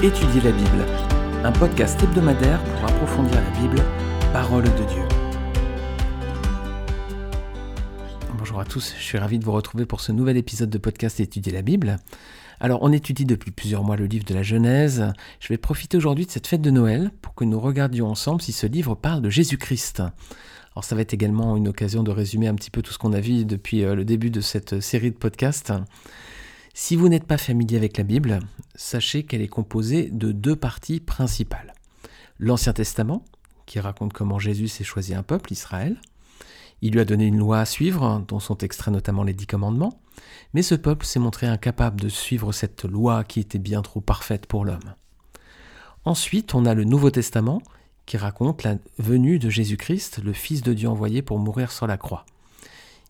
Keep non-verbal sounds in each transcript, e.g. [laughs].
Étudier la Bible, un podcast hebdomadaire pour approfondir la Bible, parole de Dieu. Bonjour à tous, je suis ravi de vous retrouver pour ce nouvel épisode de podcast Étudier la Bible. Alors, on étudie depuis plusieurs mois le livre de la Genèse. Je vais profiter aujourd'hui de cette fête de Noël pour que nous regardions ensemble si ce livre parle de Jésus-Christ. Alors, ça va être également une occasion de résumer un petit peu tout ce qu'on a vu depuis euh, le début de cette série de podcasts. Si vous n'êtes pas familier avec la Bible, sachez qu'elle est composée de deux parties principales. L'Ancien Testament, qui raconte comment Jésus s'est choisi un peuple, Israël. Il lui a donné une loi à suivre, dont sont extraits notamment les dix commandements, mais ce peuple s'est montré incapable de suivre cette loi qui était bien trop parfaite pour l'homme. Ensuite, on a le Nouveau Testament, qui raconte la venue de Jésus-Christ, le Fils de Dieu envoyé pour mourir sur la croix.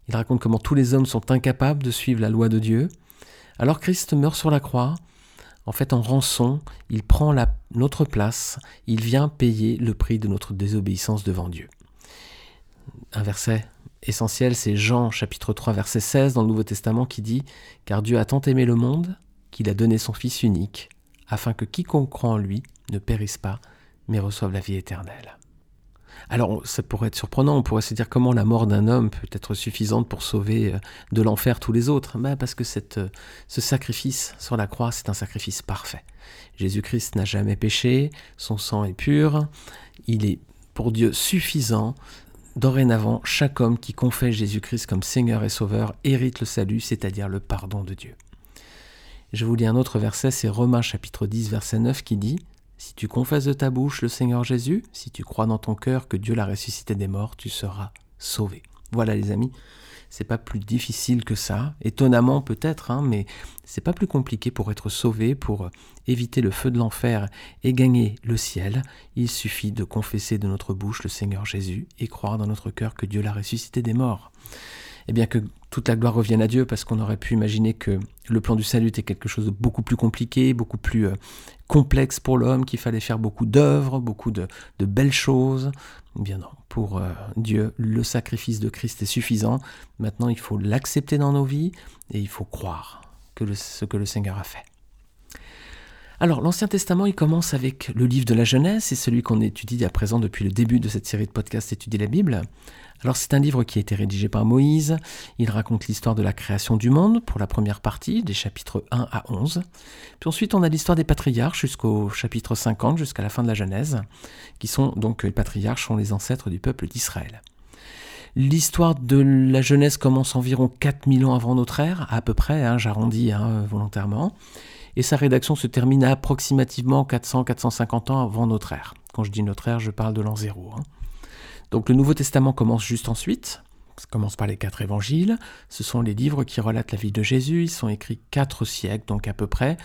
Il raconte comment tous les hommes sont incapables de suivre la loi de Dieu, alors Christ meurt sur la croix, en fait en rançon, il prend notre place, il vient payer le prix de notre désobéissance devant Dieu. Un verset essentiel, c'est Jean chapitre 3 verset 16 dans le Nouveau Testament qui dit ⁇ Car Dieu a tant aimé le monde qu'il a donné son Fils unique, afin que quiconque croit en lui ne périsse pas, mais reçoive la vie éternelle. Alors, ça pourrait être surprenant, on pourrait se dire comment la mort d'un homme peut être suffisante pour sauver euh, de l'enfer tous les autres. Ben parce que euh, ce sacrifice sur la croix, c'est un sacrifice parfait. Jésus-Christ n'a jamais péché, son sang est pur, il est pour Dieu suffisant. Dorénavant, chaque homme qui confesse Jésus-Christ comme Seigneur et Sauveur hérite le salut, c'est-à-dire le pardon de Dieu. Je vous lis un autre verset, c'est Romains chapitre 10, verset 9 qui dit si tu confesses de ta bouche le Seigneur Jésus, si tu crois dans ton cœur que Dieu l'a ressuscité des morts, tu seras sauvé. Voilà les amis, c'est pas plus difficile que ça, étonnamment peut-être, hein, mais c'est pas plus compliqué pour être sauvé, pour éviter le feu de l'enfer et gagner le ciel. Il suffit de confesser de notre bouche le Seigneur Jésus et croire dans notre cœur que Dieu l'a ressuscité des morts. Et bien que toute la gloire revienne à Dieu, parce qu'on aurait pu imaginer que le plan du salut était quelque chose de beaucoup plus compliqué, beaucoup plus euh, complexe pour l'homme, qu'il fallait faire beaucoup d'œuvres, beaucoup de, belles choses. Eh bien non, pour euh, Dieu, le sacrifice de Christ est suffisant. Maintenant, il faut l'accepter dans nos vies et il faut croire que ce que le Seigneur a fait. Alors, l'Ancien Testament, il commence avec le livre de la Genèse, c'est celui qu'on étudie à présent depuis le début de cette série de podcasts Étudier la Bible. Alors, c'est un livre qui a été rédigé par Moïse. Il raconte l'histoire de la création du monde pour la première partie, des chapitres 1 à 11. Puis ensuite, on a l'histoire des patriarches jusqu'au chapitre 50, jusqu'à la fin de la Genèse, qui sont donc les patriarches sont les ancêtres du peuple d'Israël. L'histoire de la Genèse commence environ 4000 ans avant notre ère, à peu près, hein, j'arrondis hein, volontairement et sa rédaction se termine à approximativement 400-450 ans avant notre ère. Quand je dis notre ère, je parle de l'an zéro. Hein. Donc le Nouveau Testament commence juste ensuite, ça commence par les quatre évangiles, ce sont les livres qui relatent la vie de Jésus, ils sont écrits quatre siècles, donc à peu près,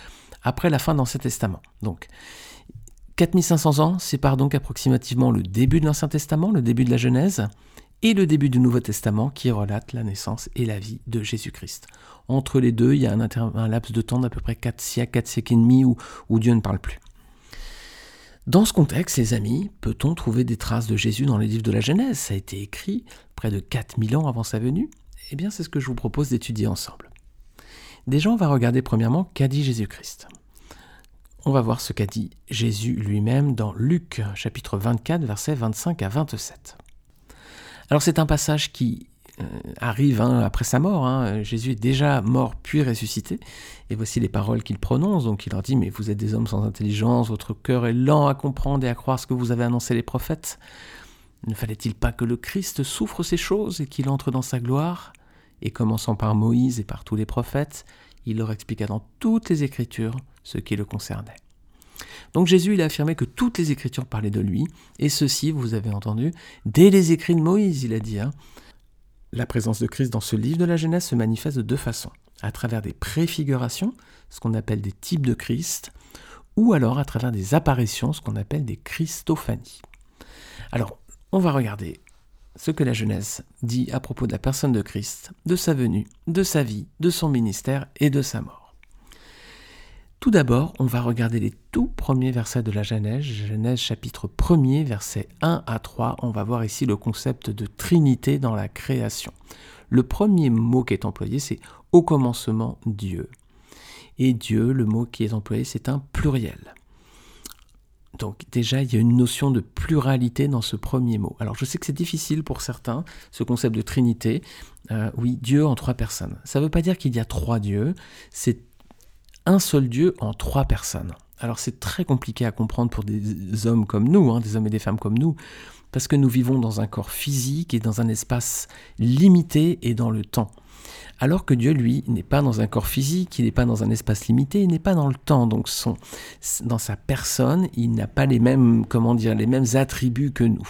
après la fin de l'Ancien Testament. Donc 4500 ans sépare donc approximativement le début de l'Ancien Testament, le début de la Genèse, et le début du Nouveau Testament qui relate la naissance et la vie de Jésus-Christ. Entre les deux, il y a un, laps de temps d'à peu près 4 siècles, 4 siècles et demi où, où Dieu ne parle plus. Dans ce contexte, les amis, peut-on trouver des traces de Jésus dans les livres de la Genèse? Ça a été écrit près de 4000 ans avant sa venue? Eh bien, c'est ce que je vous propose d'étudier ensemble. Déjà, on va regarder premièrement qu'a dit Jésus-Christ. On va voir ce qu'a dit Jésus lui-même dans Luc chapitre 24, versets 25 à 27. Alors c'est un passage qui euh, arrive hein, après sa mort. Hein. Jésus est déjà mort puis ressuscité. Et voici les paroles qu'il prononce. Donc il leur dit, mais vous êtes des hommes sans intelligence, votre cœur est lent à comprendre et à croire ce que vous avez annoncé les prophètes. Ne fallait-il pas que le Christ souffre ces choses et qu'il entre dans sa gloire? Et commençant par Moïse et par tous les prophètes, il leur expliqua dans toutes les Écritures ce qui le concernait. Donc Jésus, il a affirmé que toutes les Écritures parlaient de lui, et ceci, vous avez entendu, dès les écrits de Moïse, il a dit. Hein. La présence de Christ dans ce livre de la Genèse se manifeste de deux façons, à travers des préfigurations, ce qu'on appelle des types de Christ, ou alors à travers des apparitions, ce qu'on appelle des Christophanies. Alors, on va regarder ce que la Genèse dit à propos de la personne de Christ, de sa venue, de sa vie, de son ministère et de sa mort. Tout d'abord, on va regarder les tout premiers versets de la Genèse, Genèse chapitre 1er, versets 1 à 3. On va voir ici le concept de Trinité dans la création. Le premier mot qui est employé, c'est au commencement Dieu. Et Dieu, le mot qui est employé, c'est un pluriel. Donc déjà, il y a une notion de pluralité dans ce premier mot. Alors je sais que c'est difficile pour certains, ce concept de Trinité. Euh, oui, Dieu en trois personnes. Ça ne veut pas dire qu'il y a trois dieux, c'est un seul Dieu en trois personnes. Alors c'est très compliqué à comprendre pour des hommes comme nous, hein, des hommes et des femmes comme nous, parce que nous vivons dans un corps physique et dans un espace limité et dans le temps. Alors que Dieu, lui, n'est pas dans un corps physique, il n'est pas dans un espace limité, il n'est pas dans le temps. Donc son, dans sa personne, il n'a pas les mêmes, comment dire, les mêmes attributs que nous.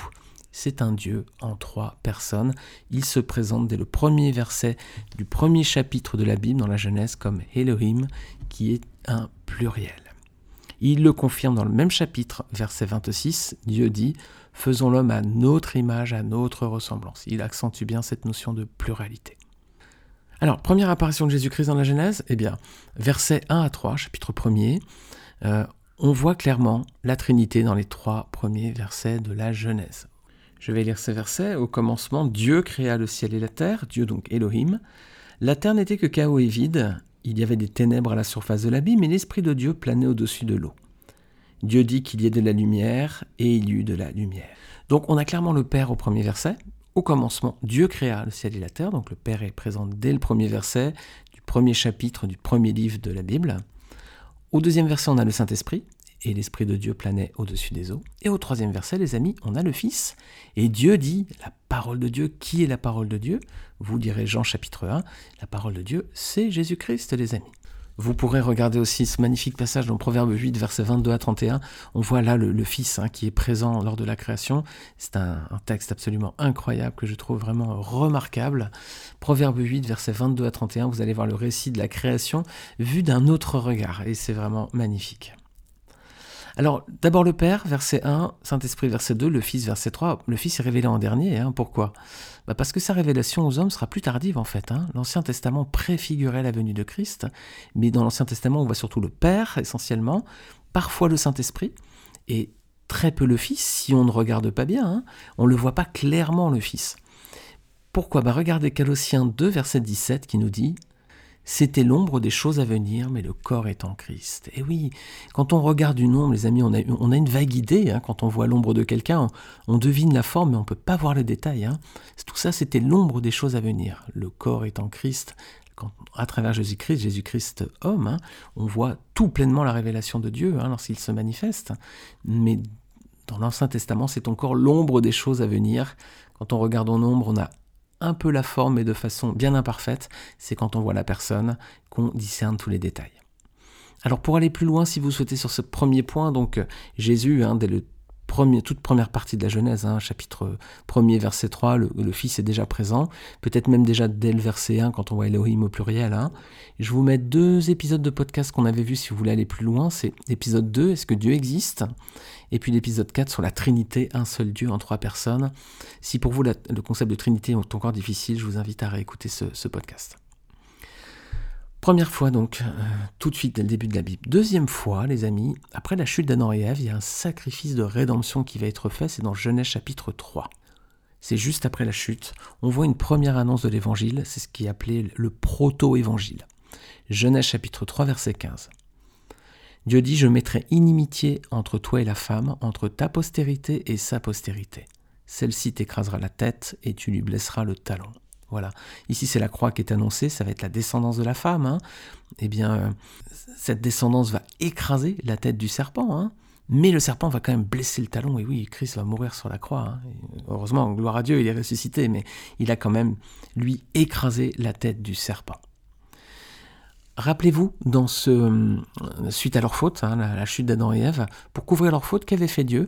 C'est un Dieu en trois personnes. Il se présente dès le premier verset du premier chapitre de la Bible dans la Genèse comme Elohim, qui est un pluriel. Il le confirme dans le même chapitre, verset 26. Dieu dit Faisons l'homme à notre image, à notre ressemblance. Il accentue bien cette notion de pluralité. Alors, première apparition de Jésus-Christ dans la Genèse, eh bien, versets 1 à 3, chapitre 1er, euh, on voit clairement la Trinité dans les trois premiers versets de la Genèse. Je vais lire ces versets. Au commencement, Dieu créa le ciel et la terre, Dieu donc Elohim. La terre n'était que chaos et vide, il y avait des ténèbres à la surface de l'abîme, mais l'Esprit de Dieu planait au-dessus de l'eau. Dieu dit qu'il y ait de la lumière, et il y eut de la lumière. Donc on a clairement le Père au premier verset. Au commencement, Dieu créa le ciel et la terre. Donc le Père est présent dès le premier verset du premier chapitre du premier livre de la Bible. Au deuxième verset, on a le Saint-Esprit et l'Esprit de Dieu planait au-dessus des eaux. Et au troisième verset, les amis, on a le Fils. Et Dieu dit, la parole de Dieu, qui est la parole de Dieu? Vous direz Jean chapitre 1, la parole de Dieu, c'est Jésus-Christ, les amis. Vous pourrez regarder aussi ce magnifique passage dans Proverbe 8, versets 22 à 31. On voit là le, Fils hein, qui est présent lors de la création. C'est un, texte absolument incroyable que je trouve vraiment remarquable. Proverbe 8, versets 22 à 31, vous allez voir le récit de la création vu d'un autre regard. Et c'est vraiment magnifique. Alors, d'abord le Père, verset 1, Saint-Esprit, verset 2, le Fils, verset 3. Le Fils est révélé en dernier. Hein, pourquoi? Bah Parce que sa révélation aux hommes sera plus tardive, en fait. Hein. L'Ancien Testament préfigurait la venue de Christ, mais dans l'Ancien Testament, on voit surtout le Père, essentiellement, parfois le Saint-Esprit, et très peu le Fils, si on ne regarde pas bien. Hein. On ne le voit pas clairement, le Fils. Pourquoi? Bah Regardez Colossiens 2, verset 17, qui nous dit c'était l'ombre des choses à venir, mais le corps est en Christ. Et oui, quand on regarde une ombre, les amis, on a, une vague idée. Hein, quand on voit l'ombre de quelqu'un, on, devine la forme, mais on ne peut pas voir les détails. Hein. Tout ça, c'était l'ombre des choses à venir. Le corps est en Christ. Quand, à travers Jésus-Christ, Jésus-Christ homme, hein, on voit tout pleinement la révélation de Dieu lorsqu'il se manifeste. Mais dans l'Ancien Testament, c'est encore l'ombre des choses à venir. Quand on regarde en ombre, on a un peu la forme, mais de façon bien imparfaite. C'est quand on voit la personne qu'on discerne tous les détails. Alors pour aller plus loin, si vous souhaitez sur ce premier point, donc Jésus, hein, dès le toute première partie de la Genèse, hein, chapitre 1er, verset 3, le, Fils est déjà présent, peut-être même déjà dès le verset 1 quand on voit Elohim au pluriel. Hein. Je vous mets deux épisodes de podcast qu'on avait vus si vous voulez aller plus loin. C'est l'épisode 2, Est-ce que Dieu existe? Et puis l'épisode 4 sur la Trinité, un seul Dieu en trois personnes. Si pour vous le concept de Trinité est encore difficile, je vous invite à réécouter ce podcast. Première fois donc, euh, tout de suite dès le début de la Bible. Deuxième fois, les amis, après la chute d'Adam et Ève, il y a un sacrifice de rédemption qui va être fait, c'est dans Genèse chapitre 3. C'est juste après la chute, on voit une première annonce de l'évangile, c'est ce qui est appelé le proto-évangile. Genèse chapitre 3 verset 15. Dieu dit, je mettrai inimitié entre toi et la femme, entre ta postérité et sa postérité. Celle-ci t'écrasera la tête et tu lui blesseras le talon. Voilà. Ici, c'est la croix qui est annoncée, ça va être la descendance de la femme. Hein. Eh bien, euh, cette descendance va écraser la tête du serpent. Hein. Mais le serpent va quand même blesser le talon. Et oui, Christ va mourir sur la croix. Hein. Heureusement, gloire à Dieu, il est ressuscité. Mais il a quand même, lui, écrasé la tête du serpent. Rappelez-vous, euh, suite à leur faute, la, la, chute d'Adam et Ève, pour couvrir leur faute, qu'avait fait Dieu?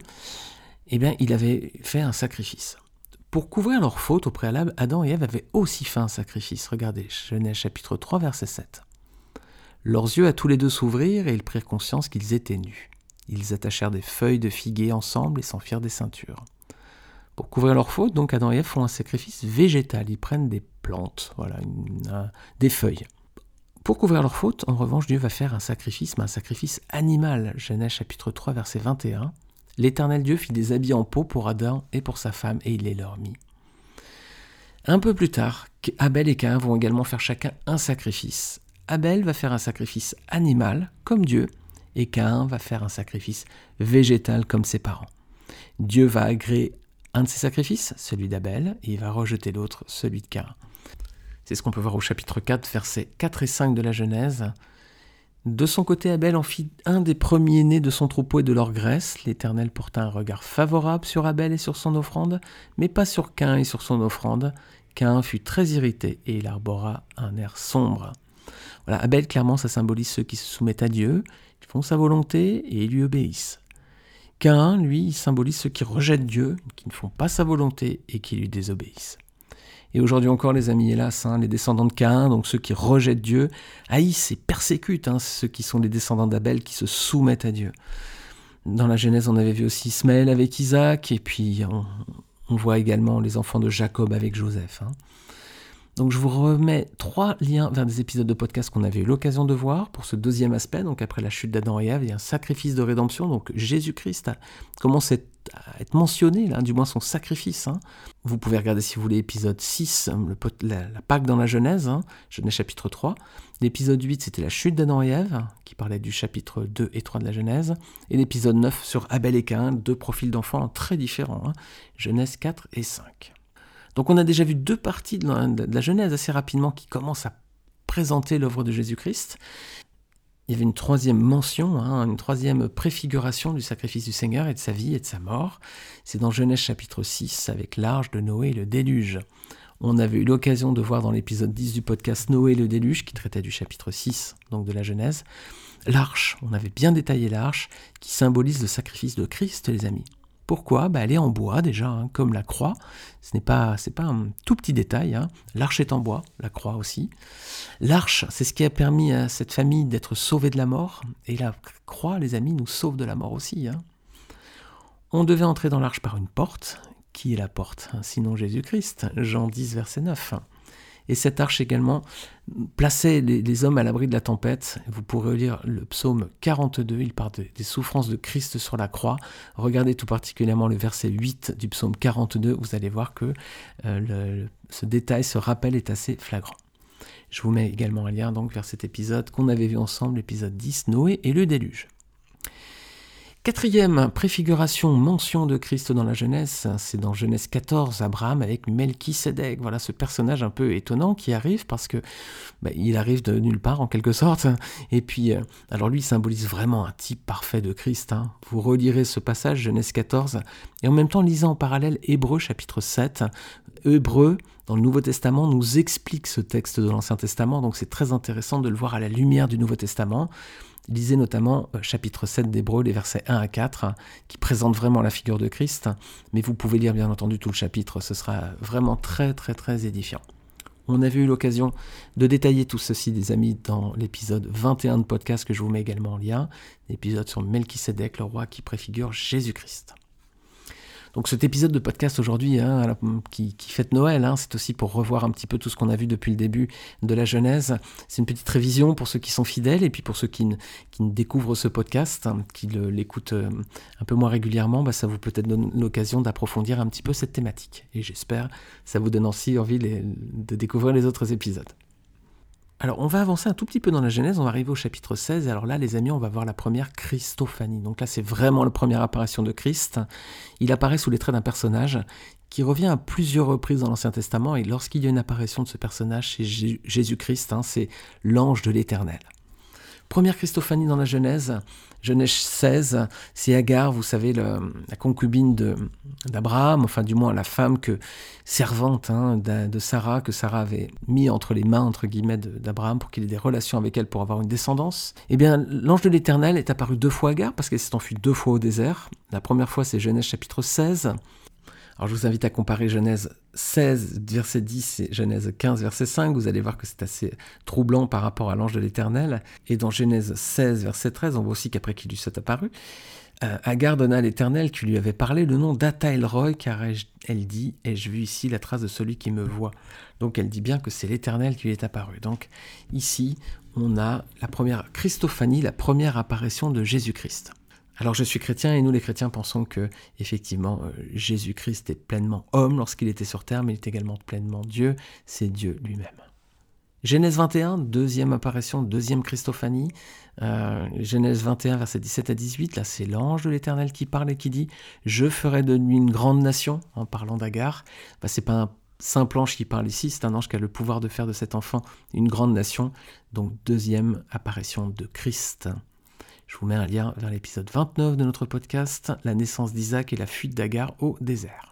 Eh bien, il avait fait un sacrifice. Pour couvrir leur faute au préalable, Adam et Ève avaient aussi fait un sacrifice. Regardez, Genèse chapitre 3, verset 7. Leurs yeux à tous les deux s'ouvrirent et ils prirent conscience qu'ils étaient nus. Ils attachèrent des feuilles de figuier ensemble et s'en firent des ceintures. Pour couvrir leur faute, donc Adam et Ève font un sacrifice végétal. Ils prennent des plantes, voilà, des feuilles. Pour couvrir leur faute, en revanche, Dieu va faire un sacrifice, mais un sacrifice animal. Genèse chapitre 3, verset 21. L'Éternel Dieu fit des habits en peau pour Adam et pour sa femme, et il les leur mit. Un peu plus tard, Abel et Cain vont également faire chacun un sacrifice. Abel va faire un sacrifice animal, comme Dieu, et Caïn va faire un sacrifice végétal comme ses parents. Dieu va agréer un de ses sacrifices, celui d'Abel, et il va rejeter l'autre, celui de Caïn. C'est ce qu'on peut voir au chapitre 4, versets 4 et 5 de la Genèse. De son côté, Abel en fit un des premiers-nés de son troupeau et de leur graisse. L'Éternel porta un regard favorable sur Abel et sur son offrande, mais pas sur Caïn et sur son offrande. Caïn fut très irrité et il arbora un air sombre. Voilà, Abel, clairement, ça symbolise ceux qui se soumettent à Dieu, ils font sa volonté et ils lui obéissent. Caïn, lui, symbolise ceux qui rejettent Dieu, qui ne font pas sa volonté et qui lui désobéissent. Et aujourd'hui encore, les amis, hélas, hein, les descendants de Caïn, donc ceux qui rejettent Dieu, haïssent et persécutent hein, ceux qui sont les descendants d'Abel, qui se soumettent à Dieu. Dans la Genèse, on avait vu aussi Ismaël avec Isaac, et puis on, voit également les enfants de Jacob avec Joseph. Hein. Donc je vous remets trois liens vers des épisodes de podcast qu'on avait eu l'occasion de voir pour ce deuxième aspect. Donc après la chute d'Adam et Ève, il y a un sacrifice de rédemption. Donc Jésus-Christ commence à être mentionné, là, du moins son sacrifice. Hein. Vous pouvez regarder si vous voulez l'épisode 6, la, Pâque dans la Genèse, hein, Genèse chapitre 3. L'épisode 8, c'était la chute d'Adam et Ève, qui parlait du chapitre 2 et 3 de la Genèse. Et l'épisode 9 sur Abel et Caïn, deux profils d'enfants très différents, hein, Genèse 4 et 5. Donc on a déjà vu deux parties de la, Genèse assez rapidement qui commencent à présenter l'œuvre de Jésus-Christ. Il y avait une troisième mention, hein, une troisième préfiguration du sacrifice du Seigneur et de sa vie et de sa mort. C'est dans Genèse chapitre 6 avec l'arche de Noé et le déluge. On avait eu l'occasion de voir dans l'épisode 10 du podcast Noé et le déluge qui traitait du chapitre 6 donc de la Genèse. L'arche, on avait bien détaillé l'arche qui symbolise le sacrifice de Christ les amis. Pourquoi bah, Elle est en bois déjà, hein, comme la croix. Ce n'est pas, c'est pas un tout petit détail. Hein. L'arche est en bois, la croix aussi. L'arche, c'est ce qui a permis à cette famille d'être sauvée de la mort. Et la croix, les amis, nous sauve de la mort aussi. Hein. On devait entrer dans l'arche par une porte. Qui est la porte Sinon Jésus-Christ? Jean 10, verset 9. Et cette arche également plaçait les, hommes à l'abri de la tempête. Vous pourrez lire le psaume 42, il parle des souffrances de Christ sur la croix. Regardez tout particulièrement le verset 8 du psaume 42, vous allez voir que euh, ce détail, ce rappel est assez flagrant. Je vous mets également un lien donc vers cet épisode qu'on avait vu ensemble, l'épisode 10, Noé et le déluge. Quatrième préfiguration, mention de Christ dans la Genèse, c'est dans Genèse 14, Abraham avec Melchisedec. Voilà ce personnage un peu étonnant qui arrive parce que bah, il arrive de nulle part en quelque sorte. Et puis, euh, alors lui, il symbolise vraiment un type parfait de Christ. Hein. Vous relirez ce passage, Genèse 14, et en même temps lisez en parallèle Hébreu chapitre 7. Hébreu, dans le Nouveau Testament, nous explique ce texte de l'Ancien Testament, donc c'est très intéressant de le voir à la lumière du Nouveau Testament. Lisez notamment euh, chapitre 7 d'Hébreu, les versets 1 à 4, qui présentent vraiment la figure de Christ, mais vous pouvez lire bien entendu tout le chapitre, ce sera vraiment très très très édifiant. On avait eu l'occasion de détailler tout ceci, des amis, dans l'épisode 21 de podcast que je vous mets également en lien, l'épisode sur Melchisedec, le roi qui préfigure Jésus-Christ. Donc cet épisode de podcast aujourd'hui, hein, qui, fête Noël, hein, c'est aussi pour revoir un petit peu tout ce qu'on a vu depuis le début de la Genèse. C'est une petite révision pour ceux qui sont fidèles et puis pour ceux qui, ne, découvrent ce podcast, hein, qui l'écoutent euh, un peu moins régulièrement, bah, ça vous peut-être donne l'occasion d'approfondir un petit peu cette thématique. Et j'espère ça vous donne aussi envie de découvrir les autres épisodes. Alors, on va avancer un tout petit peu dans la Genèse, on va arriver au chapitre 16. Alors là, les amis, on va voir la première Christophanie. Donc là, c'est vraiment la première apparition de Christ. Il apparaît sous les traits d'un personnage qui revient à plusieurs reprises dans l'Ancien Testament. Et lorsqu'il y a une apparition de ce personnage, c'est Jésus-Christ, hein, c'est l'ange de l'Éternel. Première Christophanie dans la Genèse, Genèse 16, c'est Agar, vous savez, la concubine d'Abraham, enfin du moins la femme que servante hein, de, Sarah, que Sarah avait mis entre les mains, entre guillemets, d'Abraham pour qu'il ait des relations avec elle pour avoir une descendance. Eh bien, l'ange de l'Éternel est apparu deux fois à Agar parce qu'elle s'est enfuie deux fois au désert. La première fois, c'est Genèse chapitre 16. Alors je vous invite à comparer Genèse 16, verset 10 et Genèse 15, verset 5. Vous allez voir que c'est assez troublant par rapport à l'ange de l'Éternel. Et dans Genèse 16, verset 13, on voit aussi qu'après qu'il lui soit apparu, euh, Agar donna à l'Éternel qui lui avait parlé le nom d'Ataelroy, car elle dit Ai-je vu ici la trace de celui qui me voit? Donc elle dit bien que c'est l'Éternel qui lui est apparu. Donc ici, on a la première Christophanie, la première apparition de Jésus-Christ. Alors je suis chrétien et nous les chrétiens pensons que effectivement euh, Jésus-Christ est pleinement homme lorsqu'il était sur terre, mais il est également pleinement Dieu, c'est Dieu lui-même. Genèse 21, deuxième apparition, deuxième Christophanie. Euh, Genèse 21, verset 17 à 18, là c'est l'ange de l'Éternel qui parle et qui dit Je ferai de lui une grande nation, en parlant d'Agar. Bah, c'est pas un simple ange qui parle ici, c'est un ange qui a le pouvoir de faire de cet enfant une grande nation. Donc deuxième apparition de Christ. Je vous mets un lien vers l'épisode 29 de notre podcast, La naissance d'Isaac et la fuite d'Agar au désert.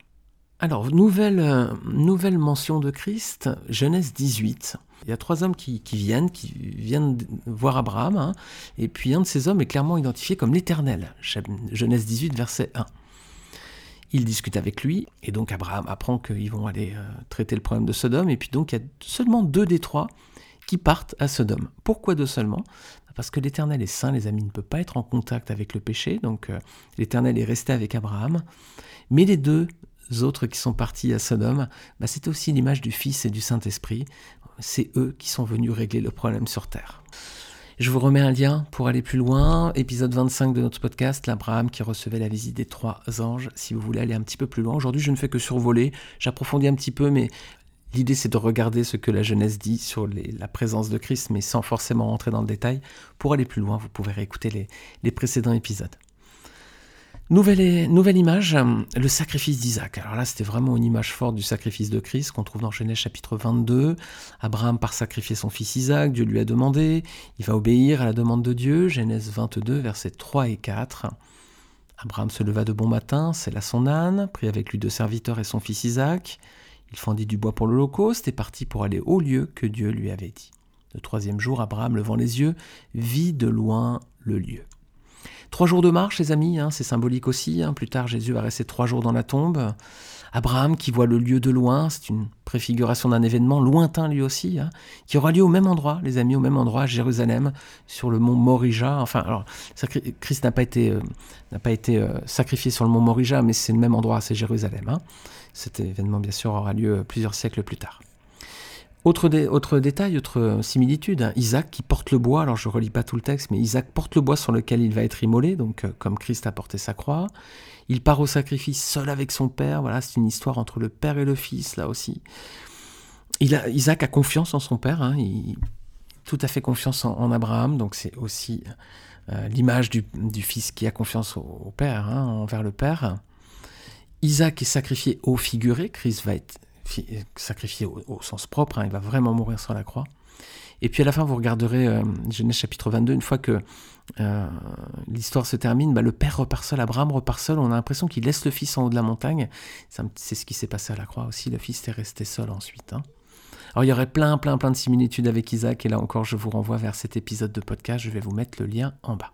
Alors, nouvelle, euh, mention de Christ, Genèse 18. Il y a trois hommes qui, viennent, qui viennent voir Abraham, hein, et puis un de ces hommes est clairement identifié comme l'Éternel. Genèse 18, verset 1. Il discute avec lui, et donc Abraham apprend qu'ils vont aller euh, traiter le problème de Sodome, et puis donc il y a seulement deux des trois qui partent à Sodome. Pourquoi deux seulement? Parce que l'Éternel est saint, les amis, ne peut pas être en contact avec le péché, donc euh, l'Éternel est resté avec Abraham, mais les deux autres qui sont partis à Sodome, bah, c'est aussi l'image du Fils et du Saint-Esprit. C'est eux qui sont venus régler le problème sur Terre. Je vous remets un lien pour aller plus loin. Épisode 25 de notre podcast, l'Abraham qui recevait la visite des trois anges. Si vous voulez aller un petit peu plus loin. Aujourd'hui, je ne fais que survoler. J'approfondis un petit peu, mais l'idée, c'est de regarder ce que la Genèse dit sur la présence de Christ, mais sans forcément rentrer dans le détail. Pour aller plus loin, vous pouvez réécouter les précédents épisodes. Nouvelle, nouvelle image, le sacrifice d'Isaac. Alors là, c'était vraiment une image forte du sacrifice de Christ qu'on trouve dans Genèse chapitre 22. Abraham part sacrifier son fils Isaac, Dieu lui a demandé, il va obéir à la demande de Dieu, Genèse 22, versets 3 et 4. Abraham se leva de bon matin, sella son âne, prit avec lui deux serviteurs et son fils Isaac. Il fendit du bois pour l'Holocauste et partit pour aller au lieu que Dieu lui avait dit. Le troisième jour, Abraham, levant les yeux, vit de loin le lieu. Trois jours de marche, les amis, hein, c'est symbolique aussi. Hein. Plus tard, Jésus va rester trois jours dans la tombe. Abraham qui voit le lieu de loin, c'est une préfiguration d'un événement lointain lui aussi, hein, qui aura lieu au même endroit, les amis, au même endroit, Jérusalem, sur le mont Morija. Enfin, alors, Christ n'a pas été, euh, euh, sacrifié sur le mont Morija, mais c'est le même endroit, c'est Jérusalem. Cet événement, bien sûr, aura lieu plusieurs siècles plus tard. Autre, détail, autre similitude, hein. Isaac qui porte le bois, alors je ne relis pas tout le texte, mais Isaac porte le bois sur lequel il va être immolé, donc euh, comme Christ a porté sa croix. Il part au sacrifice seul avec son père, voilà, c'est une histoire entre le père et le fils, là aussi. Isaac a confiance en son père, hein. tout à fait confiance en, Abraham, donc c'est aussi euh, l'image du, fils qui a confiance au, père, hein, envers le père. Isaac est sacrifié au figuré, Christ va être sacrifié au, sens propre, hein, il va vraiment mourir sur la croix. Et puis à la fin, vous regarderez euh, Genèse chapitre 22, une fois que euh, l'histoire se termine, bah, le père repart seul, Abraham repart seul, on a l'impression qu'il laisse le fils en haut de la montagne. C'est ce qui s'est passé à la croix aussi, le fils est resté seul ensuite. Hein. Alors il y aurait plein, plein, plein de similitudes avec Isaac, et là encore, je vous renvoie vers cet épisode de podcast, je vais vous mettre le lien en bas.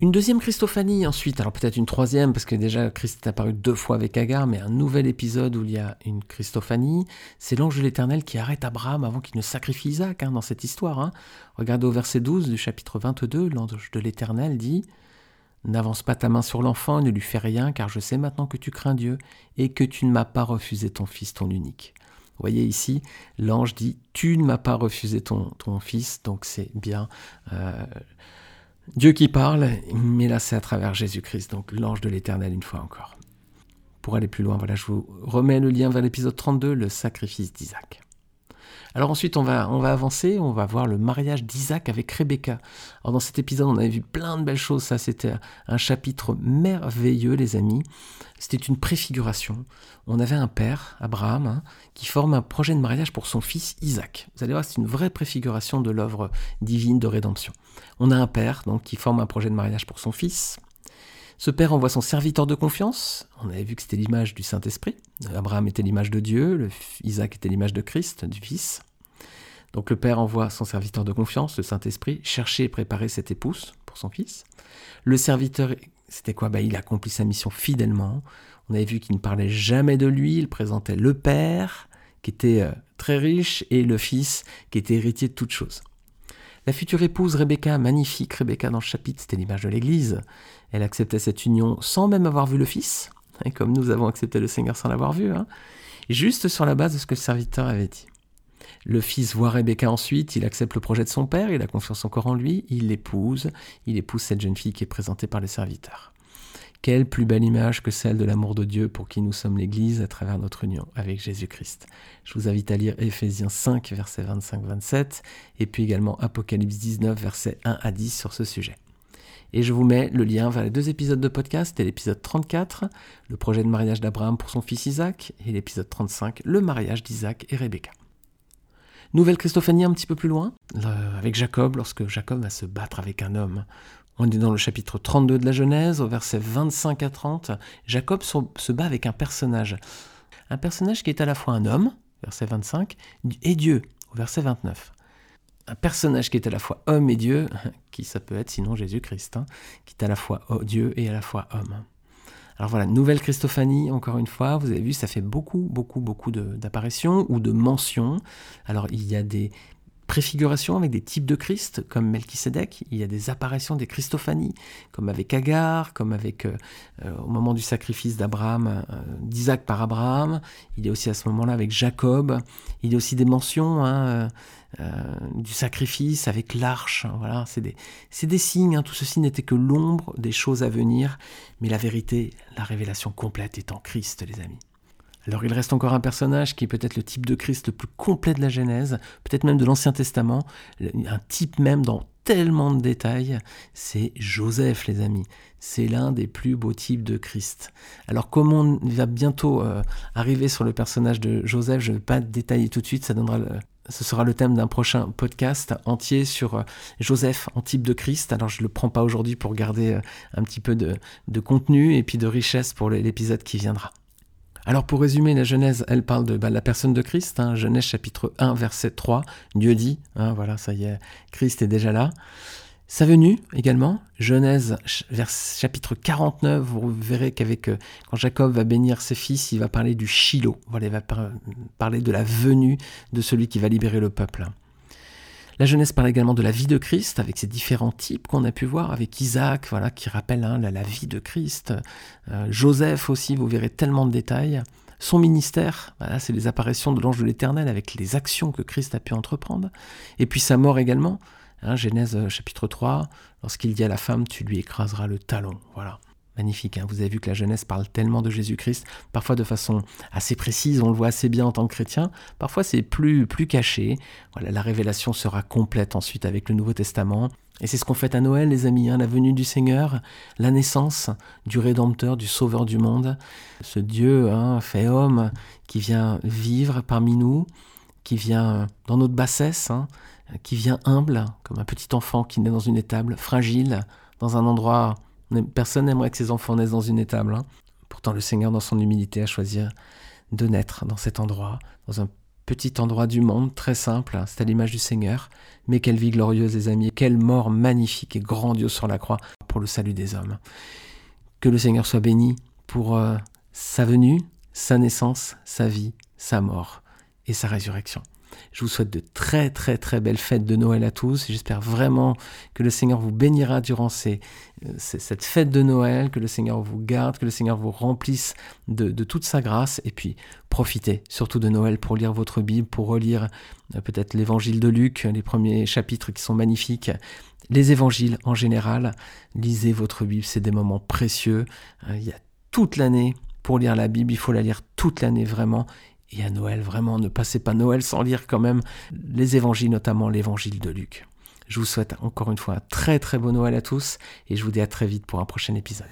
Une deuxième Christophanie ensuite, alors peut-être une troisième, parce que déjà Christ est apparu deux fois avec Agar, mais un nouvel épisode où il y a une Christophanie, c'est l'ange de l'Éternel qui arrête Abraham avant qu'il ne sacrifie Isaac hein, dans cette histoire. Hein. Regardez au verset 12 du chapitre 22, l'ange de l'Éternel dit N'avance pas ta main sur l'enfant, ne lui fais rien, car je sais maintenant que tu crains Dieu et que tu ne m'as pas refusé ton fils, ton unique. Vous voyez ici, l'ange dit Tu ne m'as pas refusé ton, fils, donc c'est bien. Euh, Dieu qui parle, mais là c'est à travers Jésus-Christ, donc l'ange de l'Éternel une fois encore. Pour aller plus loin, voilà, je vous remets le lien vers l'épisode 32, le sacrifice d'Isaac. Alors ensuite, on va, on va avancer, on va voir le mariage d'Isaac avec Rebecca. Alors dans cet épisode, on avait vu plein de belles choses, ça c'était un chapitre merveilleux, les amis. C'était une préfiguration. On avait un père, Abraham, hein, qui forme un projet de mariage pour son fils Isaac. Vous allez voir, c'est une vraie préfiguration de l'œuvre divine de rédemption. On a un père donc qui forme un projet de mariage pour son fils. Ce père envoie son serviteur de confiance. On avait vu que c'était l'image du Saint-Esprit. Abraham était l'image de Dieu, Isaac était l'image de Christ, du Fils. Donc le père envoie son serviteur de confiance, le Saint-Esprit, chercher et préparer cette épouse pour son fils. Le serviteur, c'était quoi? Bah, Il accomplit sa mission fidèlement. On avait vu qu'il ne parlait jamais de lui, il présentait le père, qui était euh, très riche, et le fils, qui était héritier de toutes choses. La future épouse Rebecca, magnifique Rebecca dans le chapitre, c'était l'image de l'Église. Elle acceptait cette union sans même avoir vu le Fils, hein, comme nous avons accepté le Seigneur sans l'avoir vu, hein, juste sur la base de ce que le serviteur avait dit. Le fils voit Rebecca ensuite, il accepte le projet de son père, il a confiance encore en lui, il l'épouse, il épouse cette jeune fille qui est présentée par les serviteurs. Quelle plus belle image que celle de l'amour de Dieu pour qui nous sommes l'Église à travers notre union avec Jésus-Christ. Je vous invite à lire Éphésiens 5, versets 25-27, et puis également Apocalypse 19, versets 1 à 10 sur ce sujet. Et je vous mets le lien vers les deux épisodes de podcast et l'épisode 34, le projet de mariage d'Abraham pour son fils Isaac, et l'épisode 35, le mariage d'Isaac et Rebecca. Nouvelle Christophanie un petit peu plus loin, avec Jacob, lorsque Jacob va se battre avec un homme. On est dans le chapitre 32 de la Genèse, au verset 25 à 30. Jacob se bat avec un personnage. Un personnage qui est à la fois un homme, verset 25, et Dieu, au verset 29 un personnage qui est à la fois homme et Dieu, [laughs] qui ça peut être sinon Jésus-Christ, hein, qui est à la fois Dieu et à la fois homme. Alors voilà, nouvelle Christophanie, encore une fois, vous avez vu, ça fait beaucoup, beaucoup, beaucoup d'apparitions ou de mentions. Alors il y a des préfigurations avec des types de Christ, comme Melchisedec. Il y a des apparitions des Christophanies, comme avec Agar, comme avec euh, euh, au moment du sacrifice d'Abraham, euh, d'Isaac par Abraham. Il y a aussi à ce moment-là avec Jacob. Il y a aussi des mentions hein, du sacrifice avec l'arche. Voilà, c'est des, des, signes. Hein. Tout ceci n'était que l'ombre des choses à venir, mais la vérité, la révélation complète est en Christ, les amis. Alors il reste encore un personnage qui est peut-être le type de Christ le plus complet de la Genèse, peut-être même de l'Ancien Testament, un type même dans tellement de détails, c'est Joseph les amis. C'est l'un des plus beaux types de Christ. Alors comme on va bientôt euh, arriver sur le personnage de Joseph, je ne vais pas détailler tout de suite, ce sera le thème d'un prochain podcast entier sur euh, Joseph en type de Christ. Alors je ne le prends pas aujourd'hui pour garder euh, un petit peu de, contenu et puis de richesse pour l'épisode qui viendra. Alors pour résumer, la Genèse, elle parle de bah, la personne de Christ. Hein, Genèse chapitre 1, verset 3. Dieu dit, hein, voilà, ça y est, Christ est déjà là. Sa venue également, Genèse chapitre 49, vous verrez qu'avec euh, quand Jacob va bénir ses fils, il va parler du Shiloh, il va parler de la venue de celui qui va libérer le peuple. La jeunesse parle également de la vie de Christ, avec ses différents types qu'on a pu voir, avec Isaac, voilà, qui rappelle hein, la, vie de Christ. Euh, Joseph aussi, vous verrez tellement de détails. Son ministère, voilà, c'est les apparitions de l'ange de l'Éternel avec les actions que Christ a pu entreprendre. Et puis sa mort également. Hein, Genèse euh, chapitre 3, lorsqu'il dit à la femme, tu lui écraseras le talon. Voilà. Magnifique, hein. vous avez vu que la jeunesse parle tellement de Jésus-Christ, parfois de façon assez précise, on le voit assez bien en tant que chrétien, parfois c'est plus, plus caché. Voilà, la révélation sera complète ensuite avec le Nouveau Testament. Et c'est ce qu'on fait à Noël, les amis, hein, la venue du Seigneur, la naissance du Rédempteur, du Sauveur du monde, ce Dieu hein, fait homme qui vient vivre parmi nous, qui vient dans notre bassesse, qui vient humble, comme un petit enfant qui naît dans une étable, fragile, dans un endroit Personne n'aimerait que ses enfants naissent dans une étable. Hein. Pourtant, le Seigneur, dans son humilité, a choisi de naître dans cet endroit, dans un petit endroit du monde, très simple, hein. c'est à l'image du Seigneur. Mais quelle vie glorieuse, les amis, quelle mort magnifique et grandiose sur la croix pour le salut des hommes. Que le Seigneur soit béni pour euh, sa venue, sa naissance, sa vie, sa mort et sa résurrection. Je vous souhaite de très très très belles fêtes de Noël à tous. J'espère vraiment que le Seigneur vous bénira durant euh, cette fête de Noël, que le Seigneur vous garde, que le Seigneur vous remplisse de, toute sa grâce. Et puis profitez surtout de Noël pour lire votre Bible, pour relire euh, peut-être l'évangile de Luc, les premiers chapitres qui sont magnifiques. Les évangiles en général, lisez votre Bible, c'est des moments précieux. Euh, il y a toute l'année pour lire la Bible, il faut la lire toute l'année vraiment. Et à Noël, vraiment, ne passez pas Noël sans lire quand même les évangiles, notamment l'évangile de Luc. Je vous souhaite encore une fois un très très beau Noël à tous et je vous dis à très vite pour un prochain épisode.